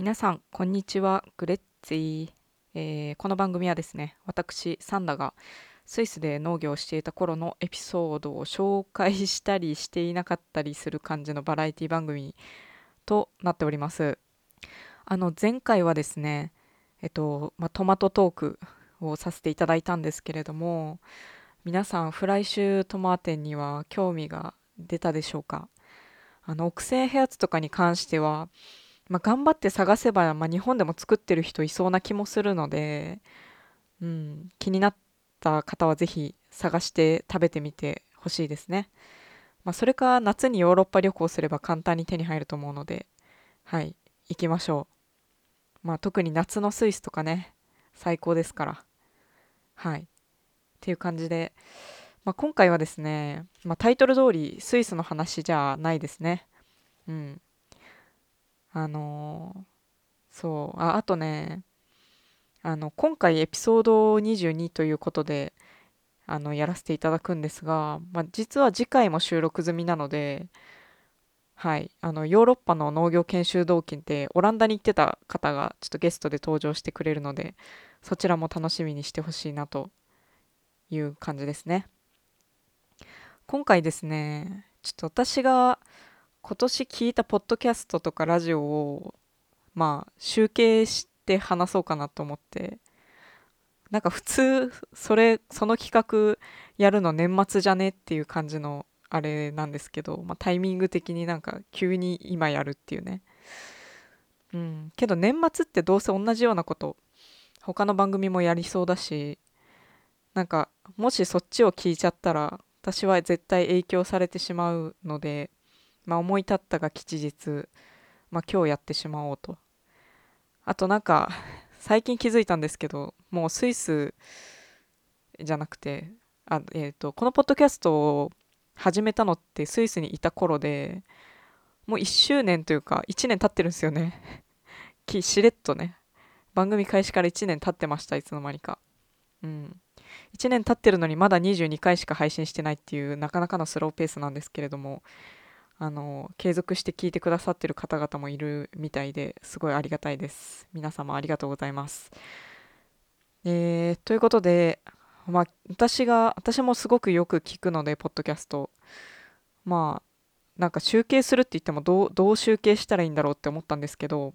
皆さんこんにちは。グレッツィ、えーこの番組はですね私サンダがスイスで農業をしていた頃のエピソードを紹介したりしていなかったりする感じのバラエティ番組となっております。あの前回はですねえっと、まあ、トマトトークをさせていただいたんですけれども皆さんフライシュートマーテンには興味が出たでしょうか？あのオ製ヘアツとかに関してはまあ、頑張って探せば、まあ、日本でも作ってる人いそうな気もするので、うん、気になった方はぜひ探して食べてみてほしいですね。まあ、それか夏にヨーロッパ旅行すれば簡単に手に入ると思うので、はい、行きましょう。まあ、特に夏のスイスとかね、最高ですから。はい。っていう感じで、まあ、今回はですね、まあ、タイトル通りスイスの話じゃないですね。うん。あの、そう。ああとねあの今回エピソード22ということであのやらせていただくんですが、まあ、実は次回も収録済みなのではい。あのヨーロッパの農業研修同金ってオランダに行ってた方がちょっとゲストで登場してくれるのでそちらも楽しみにしてほしいなという感じですね。今回ですねちょっと私が今年聞いたポッドキャストとかラジオをまあ集計して話そうかなと思って。なんか普通それその企画やるの年末じゃねっていう感じのあれなんですけど、まあ、タイミング的になんか急に今やるっていうね。うん。けど年末ってどうせ同じようなこと他の番組もやりそうだしなんかもしそっちを聞いちゃったら私は絶対影響されてしまうのでまあ、思い立ったが吉日、まあ、今日やってしまおうと。あとなんか、最近気づいたんですけど、もうスイスじゃなくて、あえーと、このポッドキャストを始めたのってスイスにいた頃で、もう1周年というか、1年経ってるんですよね。しれっとね。番組開始から1年経ってました、いつの間にか。うん。1年経ってるのにまだ22回しか配信してないっていうなかなかのスローペースなんですけれども、あの継続して聞いてくださってる方々もいるみたいですごいありがたいです。皆様ありがとうございます。えー、ということでまあ私が私もすごくよく聞くのでポッドキャスト。まあなんか集計するって言ってもどうどう集計したらいいんだろうって思ったんですけど、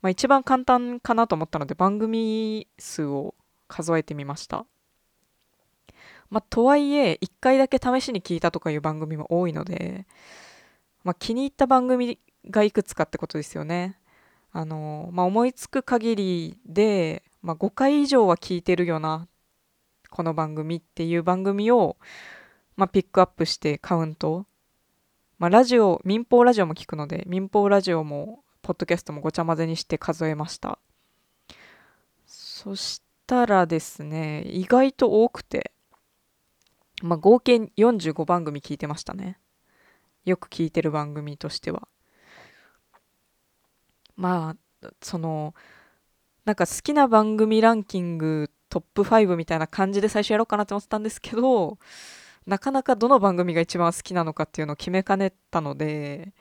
まあ、一番簡単かなと思ったので番組数を数えてみました。まあ、とはいえ1回だけ試しに聞いたとかいう番組も多いのでまあ、気に入った番組がいくつかってことですよね。あのまあ、思いつく限りで、まあ、5回以上は聞いてるよなこの番組っていう番組を、まあ、ピックアップしてカウント、まあ、ラジオ民放ラジオも聞くので民放ラジオもポッドキャストもごちゃ混ぜにして数えました。そしたらですね意外と多くて、まあ、合計45番組聞いてましたね。よく聞いてる番組としては。まあそのなんか好きな番組ランキングトップ5みたいな感じで最初やろうかなって思ってたんですけどなかなかどの番組が一番好きなのかっていうのを決めかねたので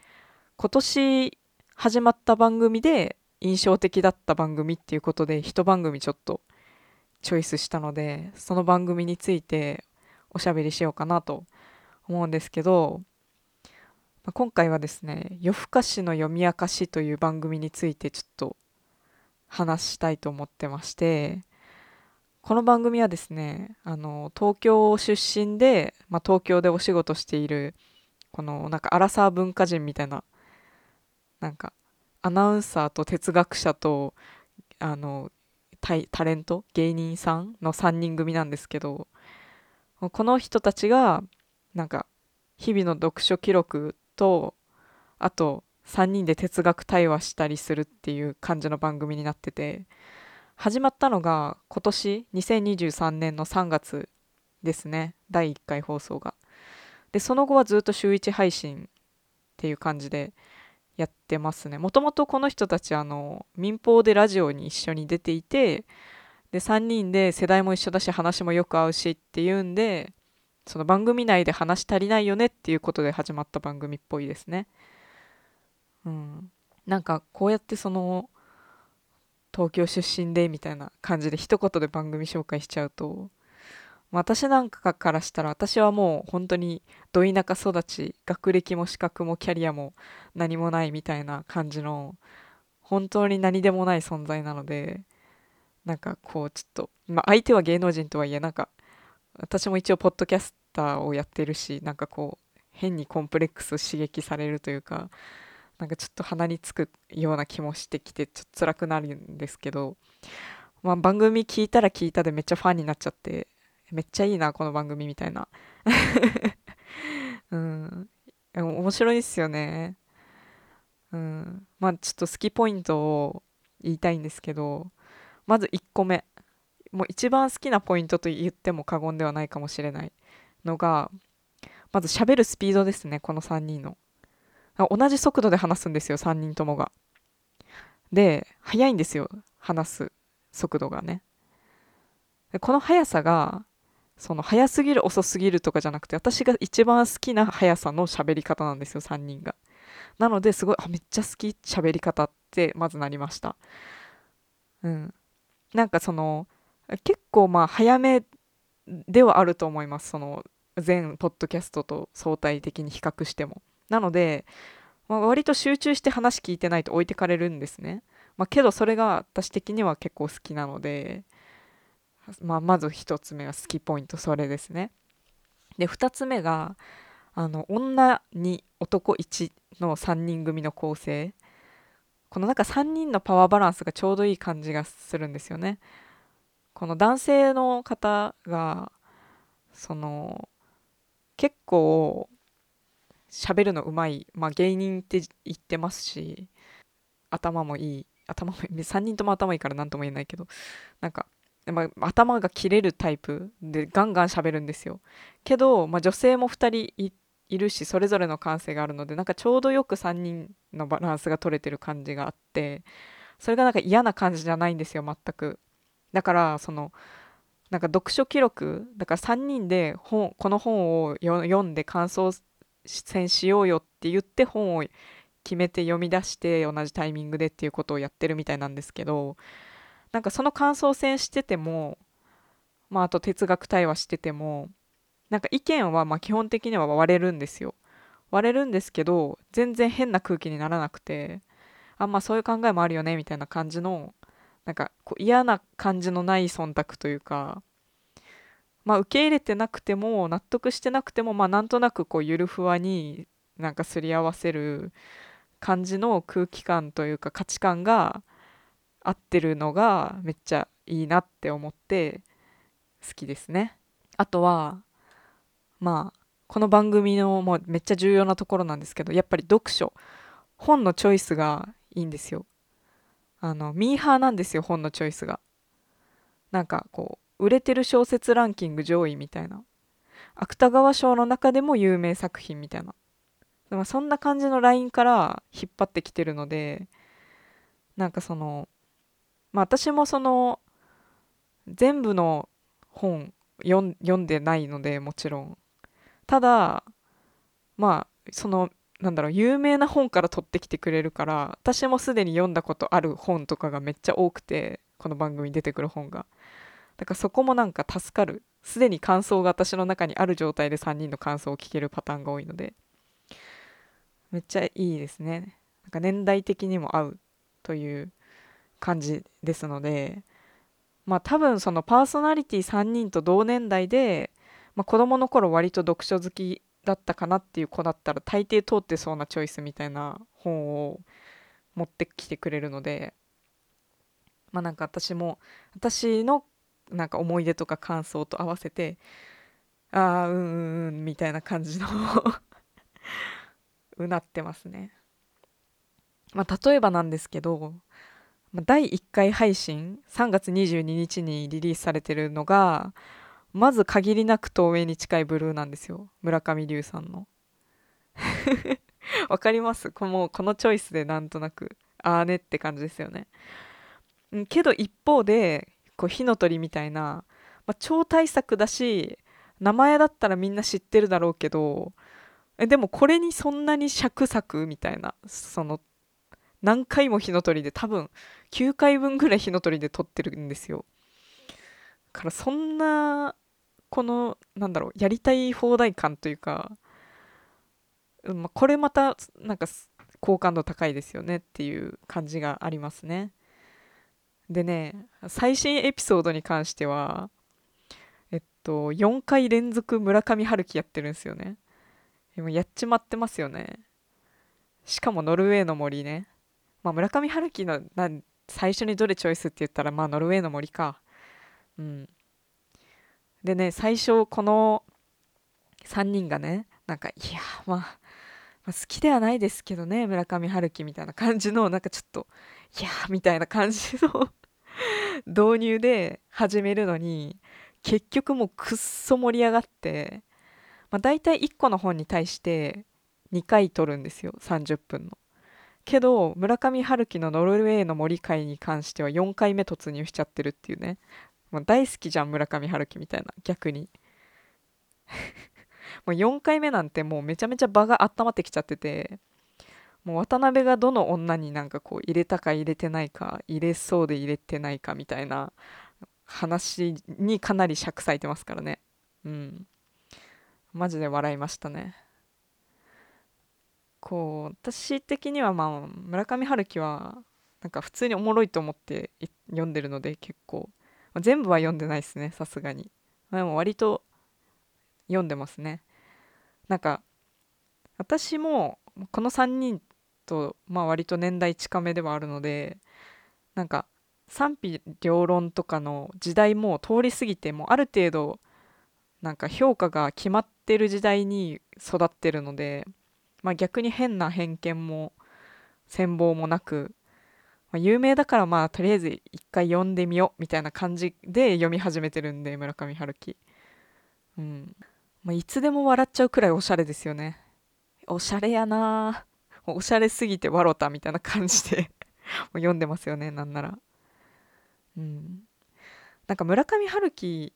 今年始まった番組で印象的だった番組っていうことで一番組ちょっとチョイスしたのでその番組についておしゃべりしようかなと思うんですけどまあ、今回はですね夜更かしの読み明かしという番組についてちょっと話したいと思ってましてこの番組はですねあの東京出身で、まあ、東京でお仕事しているこのなんかアラサー文化人みたいななんかアナウンサーと哲学者とあのタレント芸人さんの3人組なんですけどこの人たちがなんか日々の読書記録とあと3人で哲学対話したりするっていう感じの番組になってて始まったのが今年2023年の3月ですね。第1回放送が。でその後はずっと週1配信っていう感じでやってますね。もともとこの人たちあの民放でラジオに一緒に出ていてで3人で世代も一緒だし話もよく合うしっていうんでその番組内で話足りないよねっていうことで始まった番組っぽいですね。うん、なんかこうやってその東京出身でみたいな感じで一言で番組紹介しちゃうと私なんかからしたら私はもう本当にど田舎育ち学歴も資格もキャリアも何もないみたいな感じの本当に何でもない存在なのでなんかこうちょっと、まあ、相手は芸能人とはいえなんか私も一応ポッドキャスターをやってるしなんかこう変にコンプレックス刺激されるというかなんかちょっと鼻につくような気もしてきてちょっと辛くなるんですけど、まあ、番組聞いたら聞いたでめっちゃファンになっちゃってめっちゃいいなこの番組みたいな。うん。面白いっすよね。うん。まあちょっと好きポイントを言いたいんですけどまず1個目。もう一番好きなポイントと言っても過言ではないかもしれないのがまず喋るスピードですねこの3人の。同じ速度で話すんですよ3人ともが。で速いんですよ話す速度がね。この速さがその速すぎる遅すぎるとかじゃなくて私が一番好きな速さの喋り方なんですよ3人が。なのですごいあめっちゃ好き喋り方ってまずなりました。うん。なんかその結構まあ早めではあると思いますその全ポッドキャストと相対的に比較しても。なので、まあ、割と集中して話聞いてないと置いてかれるんですね、まあ、けどそれが私的には結構好きなので、まあ、まず1つ目は好きポイントそれですね。で2つ目があの女に男1の3人組の構成。このなんか3人のパワーバランスがちょうどいい感じがするんですよね。この男性の方がその結構喋るのうまい、まあ、芸人って言ってますし頭もいい頭もいい3人とも頭いいから何とも言えないけどなんか、まあ、頭が切れるタイプでガンガン喋るんですよ。けど、まあ、女性も2人いるしそれぞれの感性があるのでなんかちょうどよく3人のバランスが取れてる感じがあってそれがなんか嫌な感じじゃないんですよ全く。だからそのなんか読書記録だから3人で本この本を読んで感想戦しようよって言って本を決めて読み出して同じタイミングでっていうことをやってるみたいなんですけどなんかその感想戦しててもまああと哲学対話しててもなんか意見はま基本的には割れるんですよ。割れるんですけど全然変な空気にならなくてあんまそういう考えもあるよねみたいな感じのなんかこう嫌な感じのない忖度というかまあ受け入れてなくても納得してなくてもまあなんとなくこうゆるふわになんかすり合わせる感じの空気感というか価値観が合ってるのがめっちゃいいなって思って好きですね。あとはまあこの番組のもうめっちゃ重要なところなんですけどやっぱり読書本のチョイスがいいんですよ。あのミーハーなんですよ本のチョイスが。なんかこう売れてる小説ランキング上位みたいな。芥川賞の中でも有名作品みたいな。でもそんな感じのラインから引っ張ってきてるのでなんかそのまあ私もその全部の本読んでないのでもちろん。ただまあそのなんだろう有名な本から取ってきてくれるから私もすでに読んだことある本とかがめっちゃ多くてこの番組に出てくる本が。だからそこもなんか助かる。すでに感想が私の中にある状態で3人の感想を聞けるパターンが多いので。めっちゃいいですね。なんか年代的にも合うという感じですので。まあ多分そのパーソナリティ3人と同年代で、まあ、子供の頃割と読書好きだったかなっていう子だったら大抵通ってそうなチョイスみたいな本を持ってきてくれるのでまあなんか私も私のなんか思い出とか感想と合わせてああうんうんうんみたいな感じの うなってますね。まあ例えばなんですけど第1回配信3月22日にリリースされてるのがまず限りなく透明に近いブルーなんですよ。村上龍さんの。わかります？このこのチョイスでなんとなく。ああねって感じですよね。けど一方でこう火の鳥みたいな、まあ、超大作だし名前だったらみんな知ってるだろうけどえでもこれにそんなに尺作みたいなその何回も火の鳥で多分9回分ぐらい火の鳥で撮ってるんですよ。からそんなこのなんだろうやりたい放題感というか、ま、これまたなんか好感度高いですよねっていう感じがありますね。でね最新エピソードに関してはえっと4回連続村上春樹やってるんですよね。もやっちまってますよね。しかもノルウェーの森ね。まあ村上春樹のな最初にどれチョイスって言ったらまあノルウェーの森か。うん。でね最初この3人がねなんかいやまあ、まあ、好きではないですけどね村上春樹みたいな感じのなんかちょっといやーみたいな感じの 導入で始めるのに結局もうくっそ盛り上がって、まあ、大体1個の本に対して2回撮るんですよ30分の。けど村上春樹のノルウェーの森会に関しては4回目突入しちゃってるっていうねもう大好きじゃん村上春樹みたいな逆に。もう4回目なんてもうめちゃめちゃ場が温まってきちゃってて。もう渡辺がどの女になんかこう入れたか入れてないか入れそうで入れてないかみたいな話にかなり尺割いてますからね。うん。マジで笑いましたね。こう私的にはまあ村上春樹はなんか普通におもろいと思って読んでるので結構。まあ、全部は読んでないですねさすがに、まあ、でも割と読んでますね。なんか私もこの3人とまあ割と年代近めではあるのでなんか賛否両論とかの時代も通り過ぎてもうある程度なんか評価が決まってる時代に育ってるので、まあ、逆に変な偏見も羨望もなくまあ、有名だからまあとりあえず一回読んでみようみたいな感じで読み始めてるんで村上春樹。うん、まあ、いつでも笑っちゃうくらいおしゃれですよね。おしゃれやな。おしゃれすぎて笑ったみたいな感じで 読んでますよねなんなら。うん。なんか村上春樹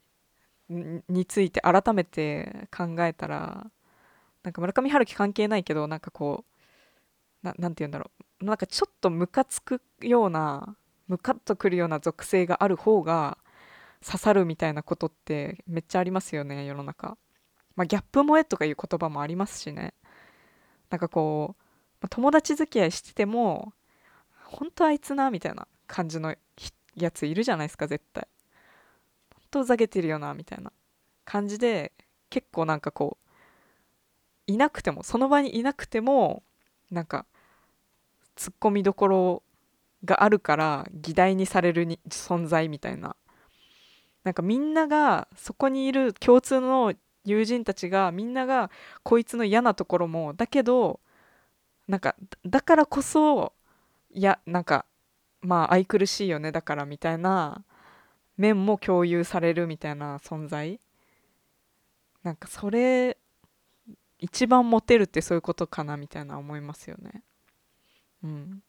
について改めて考えたらなんか村上春樹関係ないけどなんかこうななんて言うんだろう。なんかちょっとムカつくようなムカッとくるような属性がある方が刺さるみたいなことってめっちゃありますよね世の中。まあ、ギャップ萌えとかいう言葉もありますしね。なんかこう、ま、友達付き合いしてても本当あいつなみたいな感じのやついるじゃないですか絶対。本当ふざけてるよなみたいな。感じで結構なんかこういなくてもその場にいなくてもなんかツッコミどころがあるから議題にされるに存在みたいななんかみんながそこにいる共通の友人たちがみんながこいつの嫌なところもだけどなんかだからこそいやなんかまあ愛くるしいよねだからみたいな面も共有されるみたいな存在なんかそれ一番モテるってそういうことかなみたいな思いますよね。うん、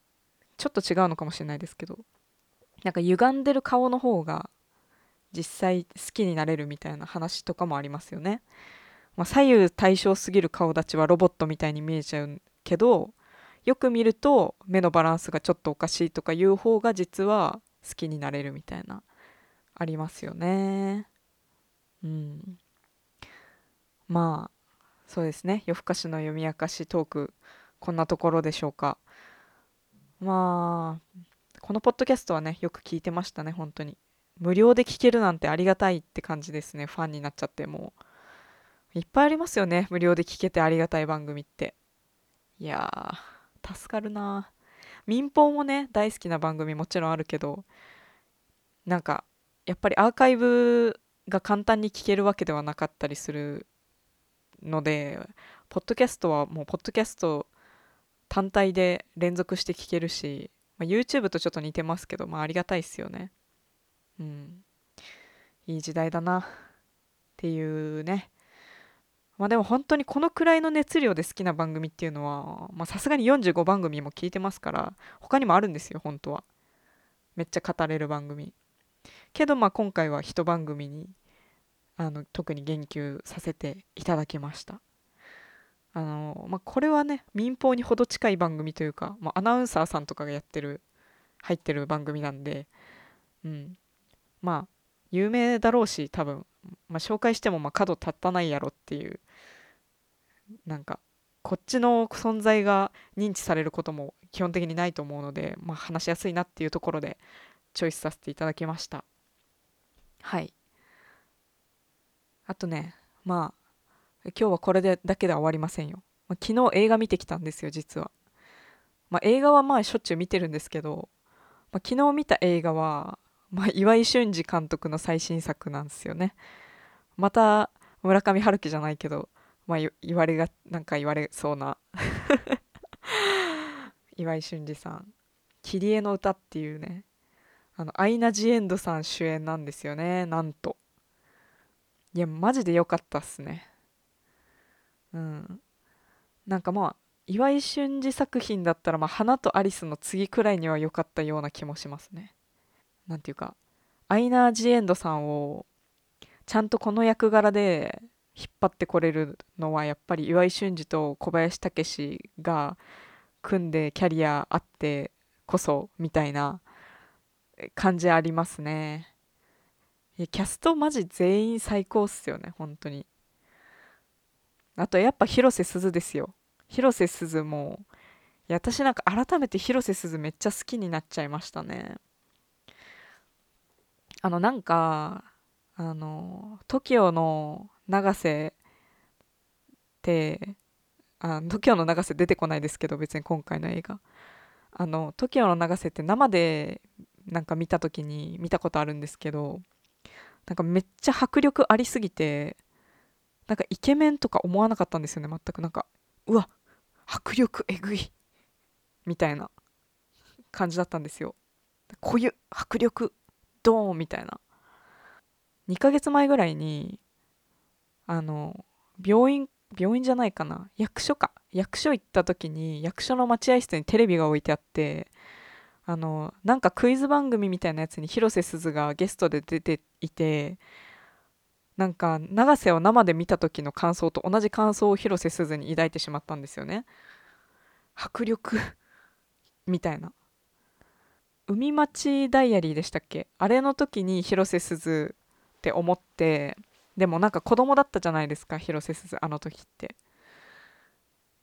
ちょっと違うのかもしれないですけどなんか歪んでる顔の方が実際好きになれるみたいな話とかもありますよね、まあ、左右対称すぎる顔立ちはロボットみたいに見えちゃうけどよく見ると目のバランスがちょっとおかしいとかいう方が実は好きになれるみたいなありますよね。うん。まあそうですね。夜更かしの読み明かしトークこんなところでしょうか。まあこのポッドキャストはねよく聞いてましたね本当に。無料で聞けるなんてありがたいって感じですねファンになっちゃってもう。いっぱいありますよね無料で聞けてありがたい番組って。いやー助かるな民放もね大好きな番組もちろんあるけどなんかやっぱりアーカイブが簡単に聞けるわけではなかったりするのでポッドキャストはもうポッドキャスト単体で連続して聞けるし、まあ、YouTube とちょっと似てますけど、まあ、ありがたいっすよね。うん。いい時代だなっていうね。まあでも本当にこのくらいの熱量で好きな番組っていうのはさすがに45番組も聞いてますから他にもあるんですよ本当はめっちゃ語れる番組けどまあ今回は一番組にあの特に言及させていただきましたあの、まあ、これはね民放にほど近い番組というか、まあ、アナウンサーさんとかがやってる入ってる番組なんで、うん、まあ有名だろうし多分、まあ、紹介してもまあ角立たないやろっていうなんかこっちの存在が認知されることも基本的にないと思うので、まあ、話しやすいなっていうところでチョイスさせていただきました。はい。あとねまあ今日はこれでだけでは終わりませんよ、まあ、昨日映画見てきたんですよ実は、まあ、映画はまあしょっちゅう見てるんですけど、まあ、昨日見た映画は、まあ、岩井俊二監督の最新作なんですよね。また村上春樹じゃないけどまあ言われがなんか言われそうな。岩井俊二さん「切り絵の歌」っていうねあのアイナ・ジ・エンドさん主演なんですよねなんと。いやマジで良かったっすね。うん。なんかまあ岩井俊二作品だったら、まあ、花とアリスの次くらいには良かったような気もしますね。なんていうかアイナー・ジ・エンドさんをちゃんとこの役柄で引っ張ってこれるのはやっぱり岩井俊二と小林武史が組んでキャリアあってこそみたいな感じありますね。キャストマジ全員最高っすよね本当に。あとやっぱ広瀬すずですよ。広瀬すずもいや私なんか改めて広瀬すずめっちゃ好きになっちゃいましたね。あのなんかあの TOKIO の永瀬ってあ TOKIO の永瀬出てこないですけど別に今回の映画。あの TOKIO の永瀬って生でなんか見た時に見たことあるんですけどなんかめっちゃ迫力ありすぎてなんかイケメンとか思わなかったんですよね。全くなんかうわ迫力えぐいみたいな感じだったんですよ。こういう迫力ドーンみたいな。2ヶ月前ぐらいにあの病院病院じゃないかな。役所か。役所行った時に役所の待合室にテレビが置いてあってあのなんかクイズ番組みたいなやつに広瀬すずがゲストで出ていてなんか永瀬を生で見た時の感想と同じ感想を広瀬すずに抱いてしまったんですよね。迫力。みたいな。海町ダイアリーでしたっけ？あれの時に広瀬すずって思ってでもなんか子供だったじゃないですか広瀬すずあの時って。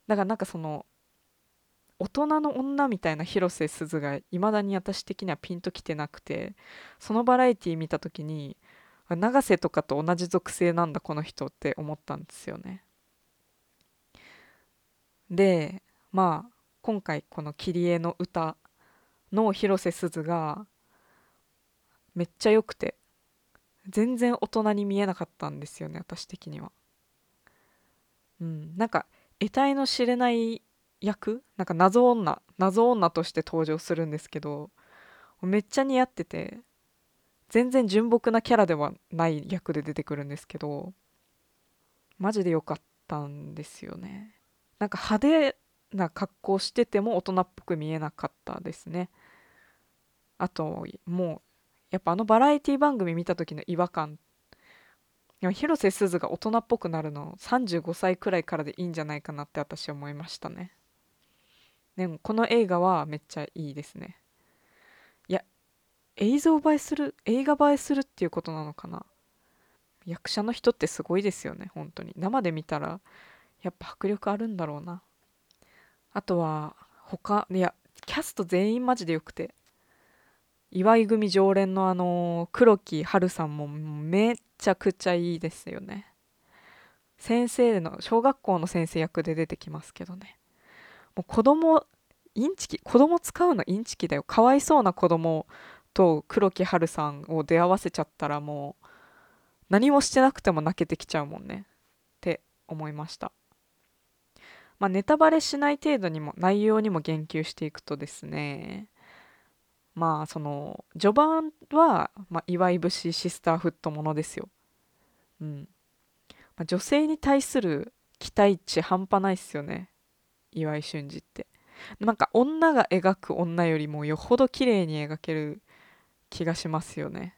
だからなんかその大人の女みたいな広瀬すずがいまだに私的にはピンときてなくてそのバラエティー見た時に永瀬とかと同じ属性なんだこの人って思ったんですよね。でまあ今回この「切り絵の歌」の広瀬すずがめっちゃ良くて全然大人に見えなかったんですよね私的には。うんなんか得体の知れない役なんか謎女謎女として登場するんですけどめっちゃ似合ってて全然純朴なキャラではない役で出てくるんですけどマジで良かったんですよね。なんか派手な格好してても大人っぽく見えなかったですね。あともうやっぱあのバラエティ番組見た時の違和感。広瀬すずが大人っぽくなるの35歳くらいからでいいんじゃないかなって私は思いましたね。でもこの映画はめっちゃいいですね。映像映えする映画映えするっていうことなのかな？役者の人ってすごいですよね本当に。生で見たらやっぱ迫力あるんだろうな。あとは他いやキャスト全員マジでよくて。岩井組常連のあの黒木華さんもめちゃくちゃいいですよね。先生の小学校の先生役で出てきますけどね。もう子供インチキ子供使うのインチキだよ。かわいそうな子供と黒木華さんを出会わせちゃったらもう何もしてなくても泣けてきちゃうもんねって思いましたまあネタバレしない程度にも内容にも言及していくとですねまあその序盤は、まあ、岩井節シスターフットものですよ。うん。まあ、女性に対する期待値半端ないっすよね。岩井俊二って。なんか女が描く女よりもよほど綺麗に描ける気がしますよね。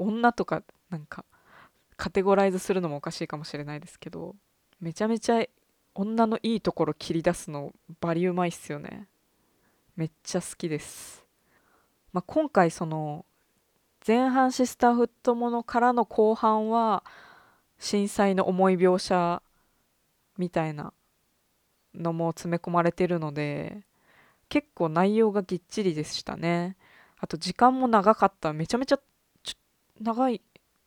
女とかなんかカテゴライズするのもおかしいかもしれないですけどめちゃめちゃ女のいいところ切り出すのバリうまいっすよね。めっちゃ好きです、まあ、今回その前半シスターフットものからの後半は震災の重い描写みたいなのも詰め込まれてるので結構内容がぎっちりでしたね。あと時間も長かった。めちゃめちゃちょ長い。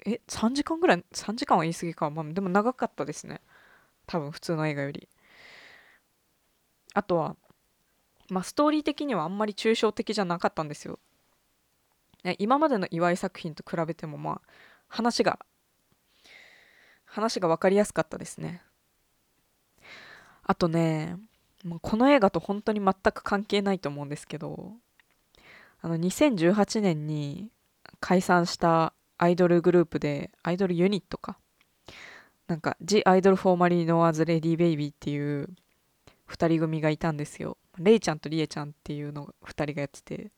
え3時間ぐらい？3時間は言い過ぎか、まあ、でも長かったですね。多分普通の映画より。あとはまあストーリー的にはあんまり抽象的じゃなかったんですよ。ね今までの岩井作品と比べてもまあ話が話が分かりやすかったですね。あとねもうこの映画と本当に全く関係ないと思うんですけどあの2018年に解散したアイドルグループでアイドルユニットか。なんか The Idol Formerly Known as Lady Baby っていう2人組がいたんですよ。レイちゃんとリエちゃんっていうのが2人がやってて。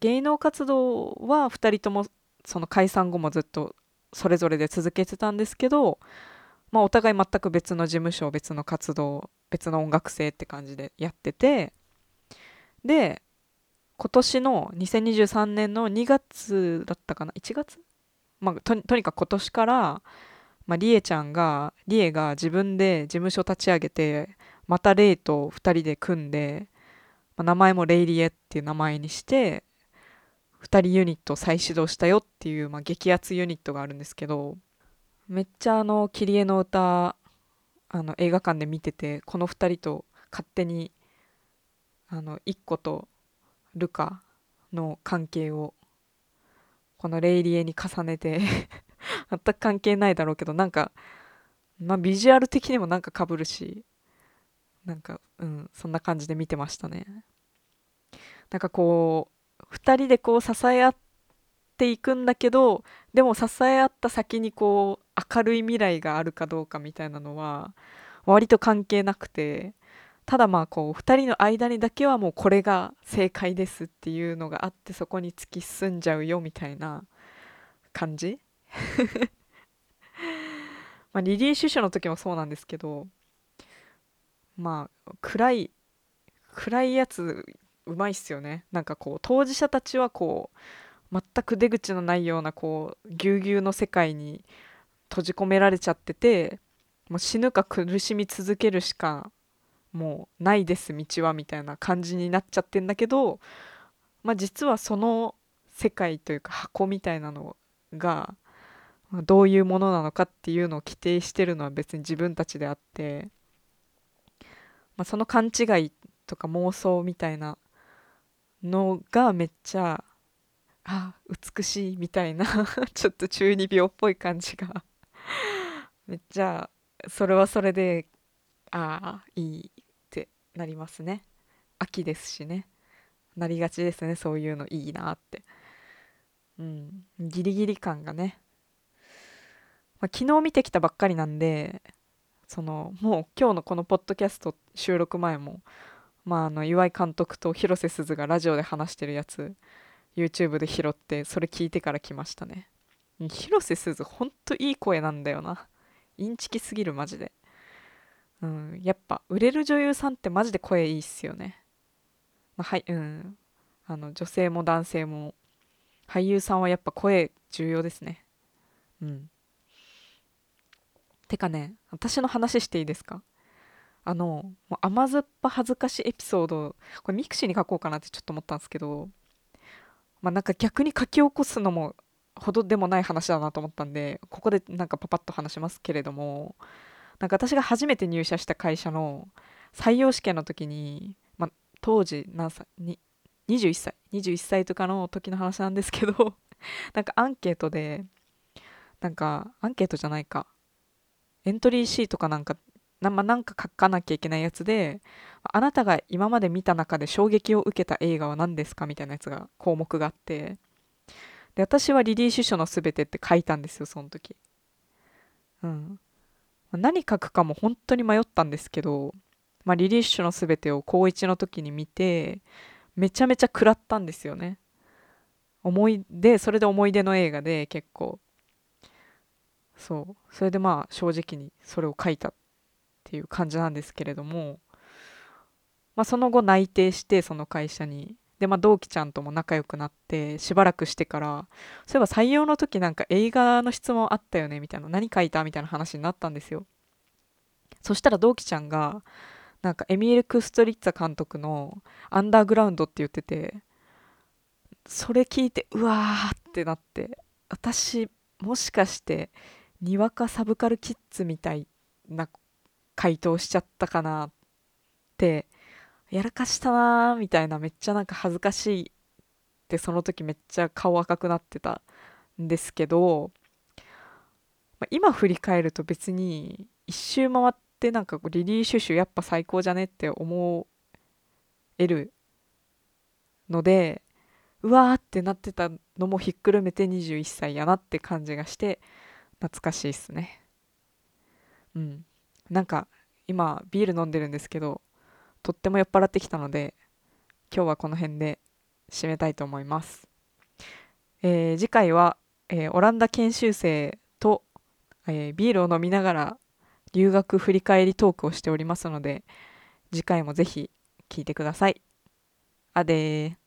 芸能活動は2人ともその解散後もずっとそれぞれで続けてたんですけど、まあ、お互い全く別の事務所別の活動別の音楽性って感じでやってて。で今年の2023年の2月だったかな？1月、まあ、ととにかく今年から、まあ、リエちゃんがリエが自分で事務所立ち上げてまたレイと2人で組んで、まあ、名前もレイリエっていう名前にして2人ユニット再始動したよっていう、まあ、激アツユニットがあるんですけどめっちゃあの「キリエの歌」あの映画館で見ててこの2人と勝手にあの一個とルカの関係をこのレイリエに重ねて 全く関係ないだろうけどなんか、まあ、ビジュアル的にもなんかかぶるしなんかうんそんな感じで見てましたね。なんかこう2人でこう支え合っていくんだけどでも支え合った先にこう明るい未来があるかどうかみたいなのは割と関係なくてただまあこう2人の間にだけはもうこれが正解ですっていうのがあってそこに突き進んじゃうよみたいな感じ？まあリリー・シュシュの時もそうなんですけどまあ暗い暗いやつうまいっすよね。なんかこう当事者たちはこう全く出口のないようなこうぎゅうぎゅうの世界に閉じ込められちゃっててもう死ぬか苦しみ続けるしかもうないです道はみたいな感じになっちゃってんだけど、まあ、実はその世界というか箱みたいなのがどういうものなのかっていうのを規定してるのは別に自分たちであって、まあ、その勘違いとか妄想みたいなのがめっちゃあ美しいみたいな ちょっと中二病っぽい感じがめっちゃそれはそれでああいいなりますね。秋ですしね。なりがちですね。そういうのいいなって。うん。ギリギリ感がね、まあ、昨日見てきたばっかりなんでそのもう今日のこのポッドキャスト収録前もまああの岩井監督と広瀬すずがラジオで話してるやつ YouTube で拾ってそれ聞いてから来ましたね。広瀬すずほんといい声なんだよな。インチキすぎるマジで。うんやっぱ売れる女優さんってマジで声いいっすよね、まあ、はいうん。あの女性も男性も俳優さんはやっぱ声重要ですね。うん。てかね私の話していいですか？あのもう甘酸っぱ恥ずかしいエピソードこれ mixi に書こうかなってちょっと思ったんですけどまあなんか逆に書き起こすのもほどでもない話だなと思ったんでここでなんかパパッと話しますけれどもなんか私が初めて入社した会社の採用試験の時に、ま、当時何歳に21歳21歳とかの時の話なんですけど なんかアンケートでなんかアンケートじゃないかエントリーシートかなんかな,、ま、なんか書かなきゃいけないやつであなたが今まで見た中で衝撃を受けた映画は何ですかみたいなやつが項目があってで私はリリー・シュシュのすべてって書いたんですよその時。うん。何書くかも本当に迷ったんですけど、まあ、リリッシュのすべてを高1の時に見てめちゃめちゃ食らったんですよね。思い出それで思い出の映画で結構。そう。それでまあ正直にそれを書いたっていう感じなんですけれども、まあ、その後内定してその会社にでまあ同期ちゃんとも仲良くなってしばらくしてからそういえば採用の時なんか映画の質問あったよねみたいな何書いたみたいな話になったんですよ。そしたら同期ちゃんがなんかエミール・クストリッツァ監督の「アンダーグラウンド」って言っててそれ聞いてうわーってなって私もしかしてにわかサブカルキッズみたいな回答しちゃったかなってやらかしたなーみたいなめっちゃなんか恥ずかしいってその時めっちゃ顔赤くなってたんですけど、まあ、今振り返ると別に一周回ってなんかリリー・シュシュやっぱ最高じゃねって思えるのでうわーってなってたのもひっくるめて21歳やなって感じがして懐かしいっすね。うん。なんか今ビール飲んでるんですけどとっても酔っ払ってきたので今日はこの辺で締めたいと思います、えー、次回は、えー、オランダ研修生と、えー、ビールを飲みながら留学振り返りトークをしておりますので次回もぜひ聞いてください。あでー